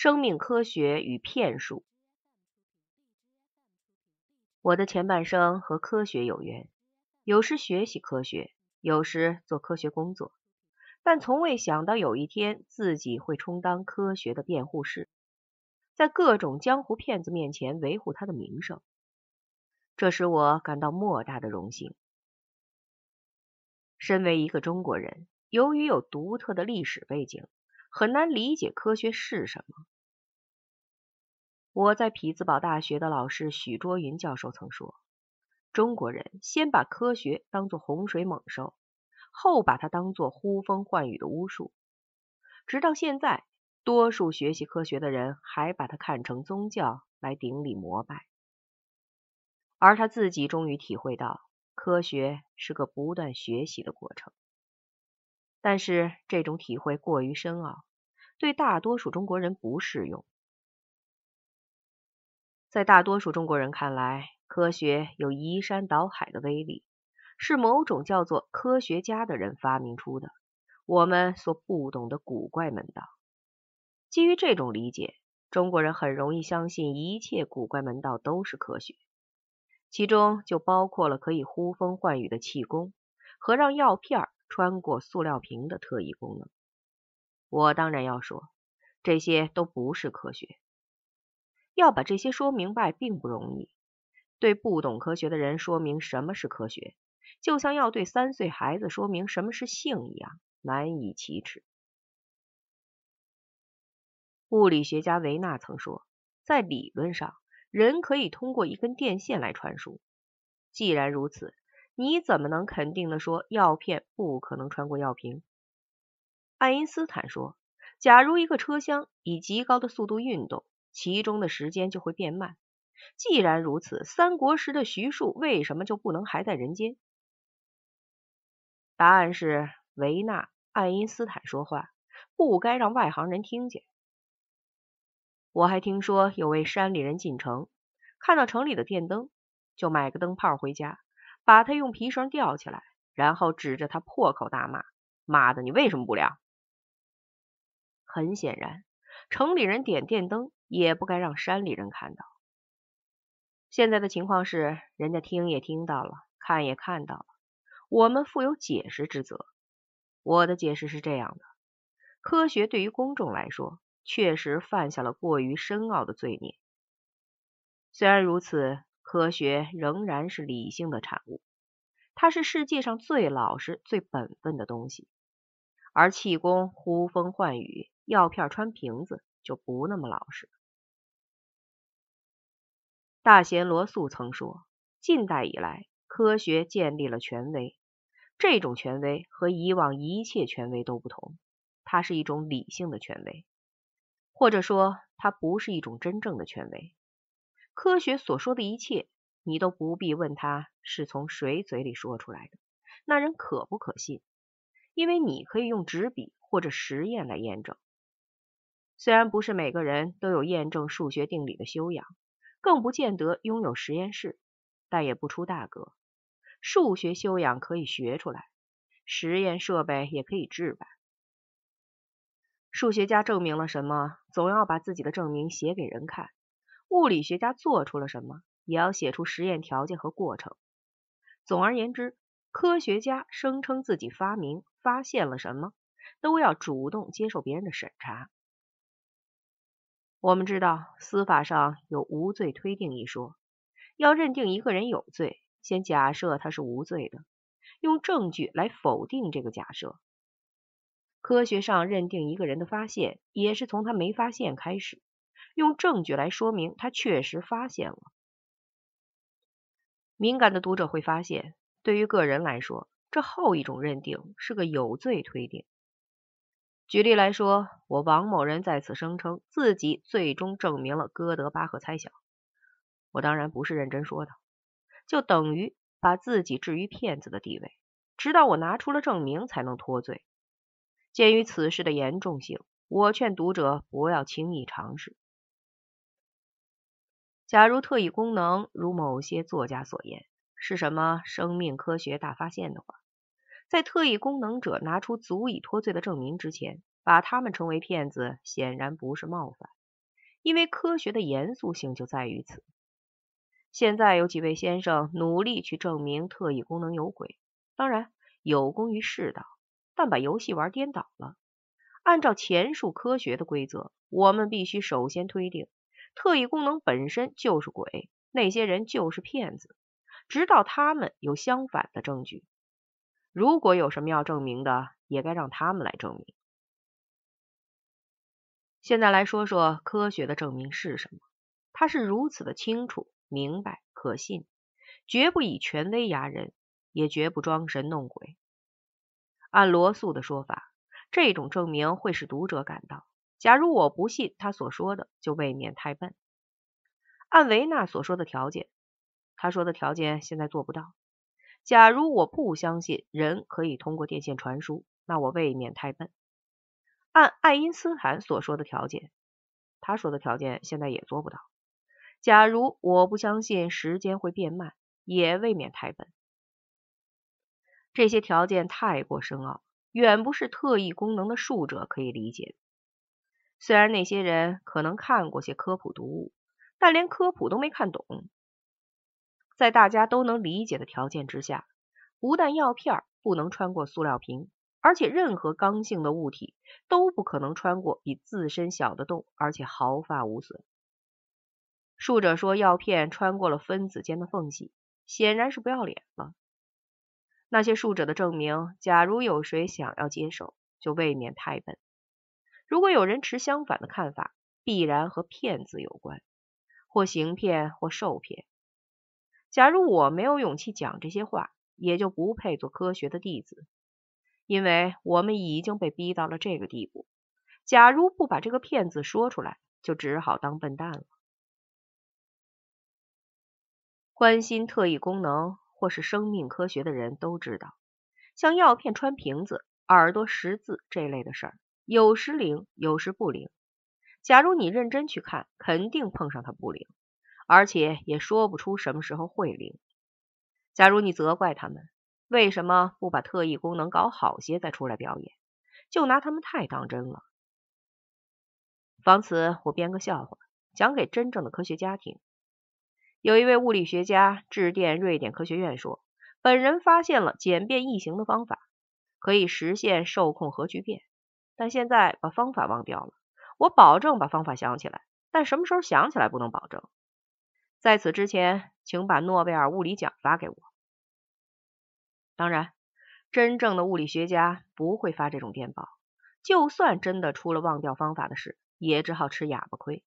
生命科学与骗术。我的前半生和科学有缘，有时学习科学，有时做科学工作，但从未想到有一天自己会充当科学的辩护士，在各种江湖骗子面前维护他的名声，这使我感到莫大的荣幸。身为一个中国人，由于有独特的历史背景。很难理解科学是什么。我在匹兹堡大学的老师许卓云教授曾说：“中国人先把科学当作洪水猛兽，后把它当作呼风唤雨的巫术。直到现在，多数学习科学的人还把它看成宗教来顶礼膜拜。而他自己终于体会到，科学是个不断学习的过程。”但是这种体会过于深奥，对大多数中国人不适用。在大多数中国人看来，科学有移山倒海的威力，是某种叫做科学家的人发明出的，我们所不懂的古怪门道。基于这种理解，中国人很容易相信一切古怪门道都是科学，其中就包括了可以呼风唤雨的气功和让药片穿过塑料瓶的特异功能，我当然要说，这些都不是科学。要把这些说明白并不容易。对不懂科学的人说明什么是科学，就像要对三岁孩子说明什么是性一样，难以启齿。物理学家维纳曾说，在理论上，人可以通过一根电线来传输。既然如此，你怎么能肯定的说药片不可能穿过药瓶？爱因斯坦说，假如一个车厢以极高的速度运动，其中的时间就会变慢。既然如此，三国时的徐庶为什么就不能还在人间？答案是维纳、爱因斯坦说话不该让外行人听见。我还听说有位山里人进城，看到城里的电灯，就买个灯泡回家。把他用皮绳吊起来，然后指着他破口大骂：“妈的，你为什么不亮？”很显然，城里人点电灯也不该让山里人看到。现在的情况是，人家听也听到了，看也看到了，我们负有解释之责。我的解释是这样的：科学对于公众来说，确实犯下了过于深奥的罪孽。虽然如此。科学仍然是理性的产物，它是世界上最老实、最本分的东西。而气功呼风唤雨、药片穿瓶子就不那么老实。大贤罗素曾说：“近代以来，科学建立了权威，这种权威和以往一切权威都不同，它是一种理性的权威，或者说，它不是一种真正的权威。”科学所说的一切，你都不必问他是从谁嘴里说出来的，那人可不可信？因为你可以用纸笔或者实验来验证。虽然不是每个人都有验证数学定理的修养，更不见得拥有实验室，但也不出大格。数学修养可以学出来，实验设备也可以置办。数学家证明了什么，总要把自己的证明写给人看。物理学家做出了什么，也要写出实验条件和过程。总而言之，科学家声称自己发明、发现了什么，都要主动接受别人的审查。我们知道，司法上有无罪推定一说，要认定一个人有罪，先假设他是无罪的，用证据来否定这个假设。科学上认定一个人的发现，也是从他没发现开始。用证据来说明他确实发现了。敏感的读者会发现，对于个人来说，这后一种认定是个有罪推定。举例来说，我王某人在此声称自己最终证明了哥德巴赫猜想，我当然不是认真说的，就等于把自己置于骗子的地位，直到我拿出了证明才能脱罪。鉴于此事的严重性，我劝读者不要轻易尝试。假如特异功能如某些作家所言是什么生命科学大发现的话，在特异功能者拿出足以脱罪的证明之前，把他们称为骗子，显然不是冒犯。因为科学的严肃性就在于此。现在有几位先生努力去证明特异功能有鬼，当然有功于世道，但把游戏玩颠倒了。按照前述科学的规则，我们必须首先推定特异功能本身就是鬼，那些人就是骗子，直到他们有相反的证据。如果有什么要证明的，也该让他们来证明。现在来说说科学的证明是什么？它是如此的清楚、明白、可信，绝不以权威压人，也绝不装神弄鬼。按罗素的说法，这种证明会使读者感到，假如我不信他所说的，就未免太笨。按维纳所说的条件，他说的条件现在做不到。假如我不相信人可以通过电线传输，那我未免太笨。按爱因斯坦所说的条件，他说的条件现在也做不到。假如我不相信时间会变慢，也未免太笨。这些条件太过深奥，远不是特异功能的术者可以理解的。虽然那些人可能看过些科普读物，但连科普都没看懂。在大家都能理解的条件之下，不但药片不能穿过塑料瓶。而且，任何刚性的物体都不可能穿过比自身小的洞，而且毫发无损。术者说药片穿过了分子间的缝隙，显然是不要脸了。那些术者的证明，假如有谁想要接受，就未免太笨。如果有人持相反的看法，必然和骗子有关，或行骗，或受骗。假如我没有勇气讲这些话，也就不配做科学的弟子。因为我们已经被逼到了这个地步，假如不把这个骗子说出来，就只好当笨蛋了。关心特异功能或是生命科学的人都知道，像药片穿瓶子、耳朵识字这类的事儿，有时灵，有时不灵。假如你认真去看，肯定碰上它不灵，而且也说不出什么时候会灵。假如你责怪他们。为什么不把特异功能搞好些再出来表演？就拿他们太当真了。防此，我编个笑话，讲给真正的科学家听。有一位物理学家致电瑞典科学院说，本人发现了简便易行的方法，可以实现受控核聚变，但现在把方法忘掉了。我保证把方法想起来，但什么时候想起来不能保证。在此之前，请把诺贝尔物理奖发给我。当然，真正的物理学家不会发这种电报。就算真的出了忘掉方法的事，也只好吃哑巴亏。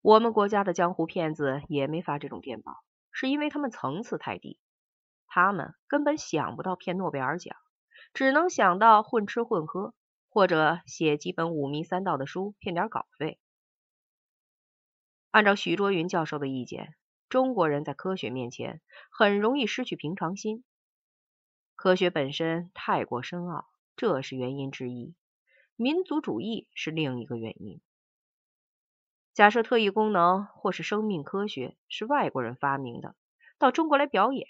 我们国家的江湖骗子也没发这种电报，是因为他们层次太低，他们根本想不到骗诺贝尔奖，只能想到混吃混喝，或者写几本五迷三道的书骗点稿费。按照许卓云教授的意见，中国人在科学面前很容易失去平常心。科学本身太过深奥，这是原因之一；民族主义是另一个原因。假设特异功能或是生命科学是外国人发明的，到中国来表演，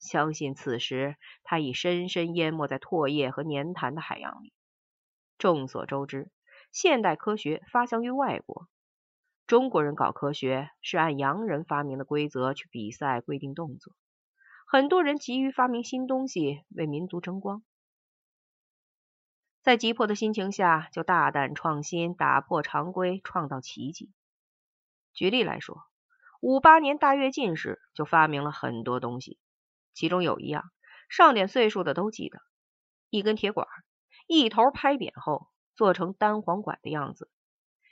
相信此时他已深深淹没在唾液和粘痰的海洋里。众所周知，现代科学发祥于外国，中国人搞科学是按洋人发明的规则去比赛规定动作。很多人急于发明新东西，为民族争光，在急迫的心情下，就大胆创新，打破常规，创造奇迹。举例来说，五八年大跃进时就发明了很多东西，其中有一样，上点岁数的都记得：一根铁管，一头拍扁后做成单簧管的样子，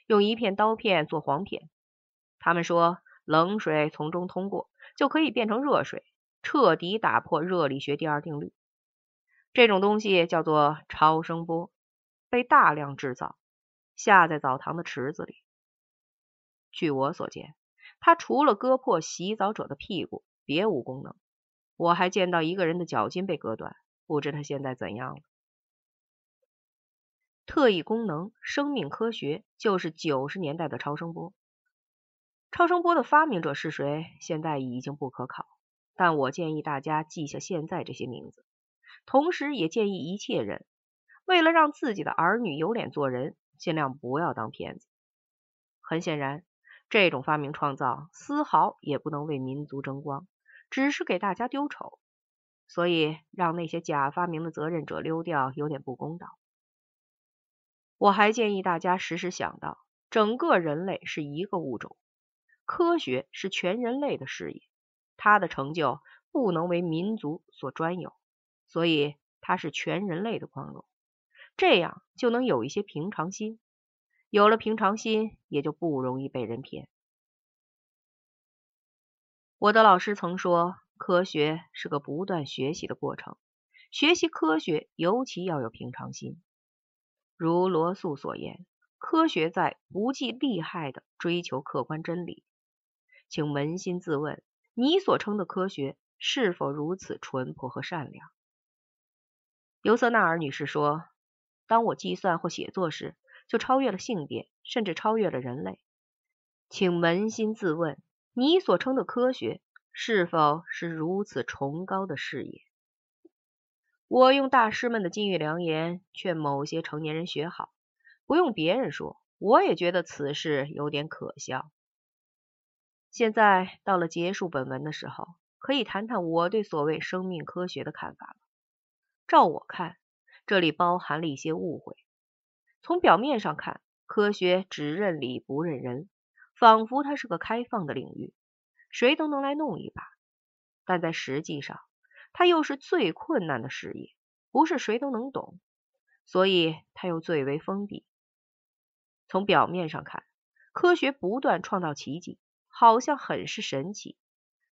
用一片刀片做簧片。他们说，冷水从中通过，就可以变成热水。彻底打破热力学第二定律，这种东西叫做超声波，被大量制造，下在澡堂的池子里。据我所见，它除了割破洗澡者的屁股，别无功能。我还见到一个人的脚筋被割断，不知他现在怎样了。特异功能、生命科学就是九十年代的超声波。超声波的发明者是谁？现在已经不可考。但我建议大家记下现在这些名字，同时也建议一切人，为了让自己的儿女有脸做人，尽量不要当骗子。很显然，这种发明创造丝毫也不能为民族争光，只是给大家丢丑。所以，让那些假发明的责任者溜掉，有点不公道。我还建议大家时时想到，整个人类是一个物种，科学是全人类的事业，它的成就不能为民族所专有，所以它是全人类的光荣。这样就能有一些平常心，有了平常心，也就不容易被人骗。我的老师曾说。科学是个不断学习的过程，学习科学尤其要有平常心。如罗素所言，科学在不计利害的追求客观真理。请扪心自问，你所称的科学是否如此淳朴和善良？尤瑟纳尔女士说：“当我计算或写作时，就超越了性别，甚至超越了人类。”请扪心自问，你所称的科学。是否是如此崇高的事业？我用大师们的金玉良言劝某些成年人学好，不用别人说，我也觉得此事有点可笑。现在到了结束本文的时候，可以谈谈我对所谓生命科学的看法了。照我看，这里包含了一些误会。从表面上看，科学只认理不认人，仿佛它是个开放的领域。谁都能来弄一把，但在实际上，它又是最困难的事业，不是谁都能懂，所以它又最为封闭。从表面上看，科学不断创造奇迹，好像很是神奇，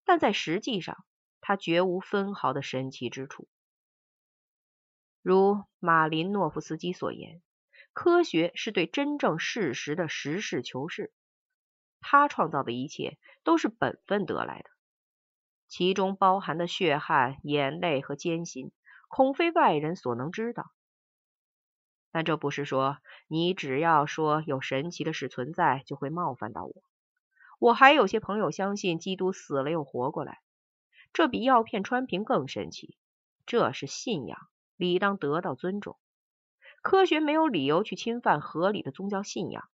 但在实际上，它绝无分毫的神奇之处。如马林诺夫斯基所言，科学是对真正事实的实事求是。他创造的一切都是本分得来的，其中包含的血汗、眼泪和艰辛，恐非外人所能知道。但这不是说你只要说有神奇的事存在，就会冒犯到我。我还有些朋友相信基督死了又活过来，这比药片穿瓶更神奇。这是信仰，理当得到尊重。科学没有理由去侵犯合理的宗教信仰。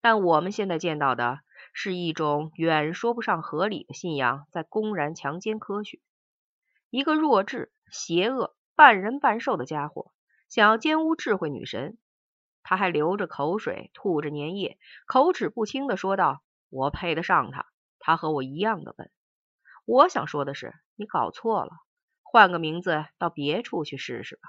但我们现在见到的是一种远说不上合理的信仰，在公然强奸科学。一个弱智、邪恶、半人半兽的家伙想要奸污智慧女神，他还流着口水、吐着粘液、口齿不清的说道：“我配得上他，他和我一样的笨。”我想说的是，你搞错了，换个名字到别处去试试吧。